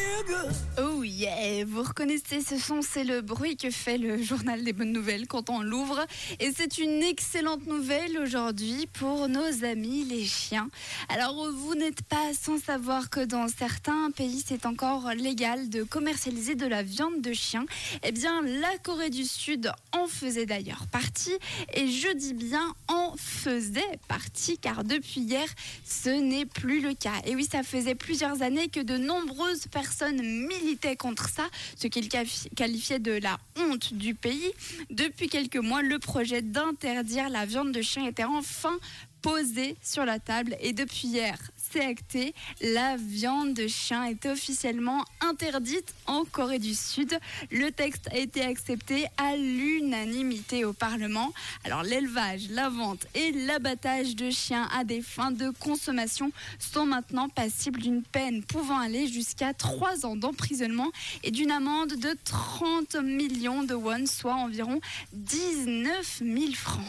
feel good. Ooh. Oh yeah, vous reconnaissez ce son, c'est le bruit que fait le journal des bonnes nouvelles quand on l'ouvre. Et c'est une excellente nouvelle aujourd'hui pour nos amis les chiens. Alors vous n'êtes pas sans savoir que dans certains pays c'est encore légal de commercialiser de la viande de chien. Eh bien la Corée du Sud en faisait d'ailleurs partie. Et je dis bien en faisait partie car depuis hier ce n'est plus le cas. Et oui, ça faisait plusieurs années que de nombreuses personnes contre ça, ce qu'ils qualifiaient de la honte du pays. Depuis quelques mois, le projet d'interdire la viande de chien était enfin posé sur la table et depuis hier, c'est acté, la viande de chien est officiellement interdite en Corée du Sud. Le texte a été accepté à l'unanimité au Parlement. Alors l'élevage, la vente et l'abattage de chiens à des fins de consommation sont maintenant passibles d'une peine pouvant aller jusqu'à 3 ans d'emprisonnement et d'une amende de 30 millions de won, soit environ 19 000 francs.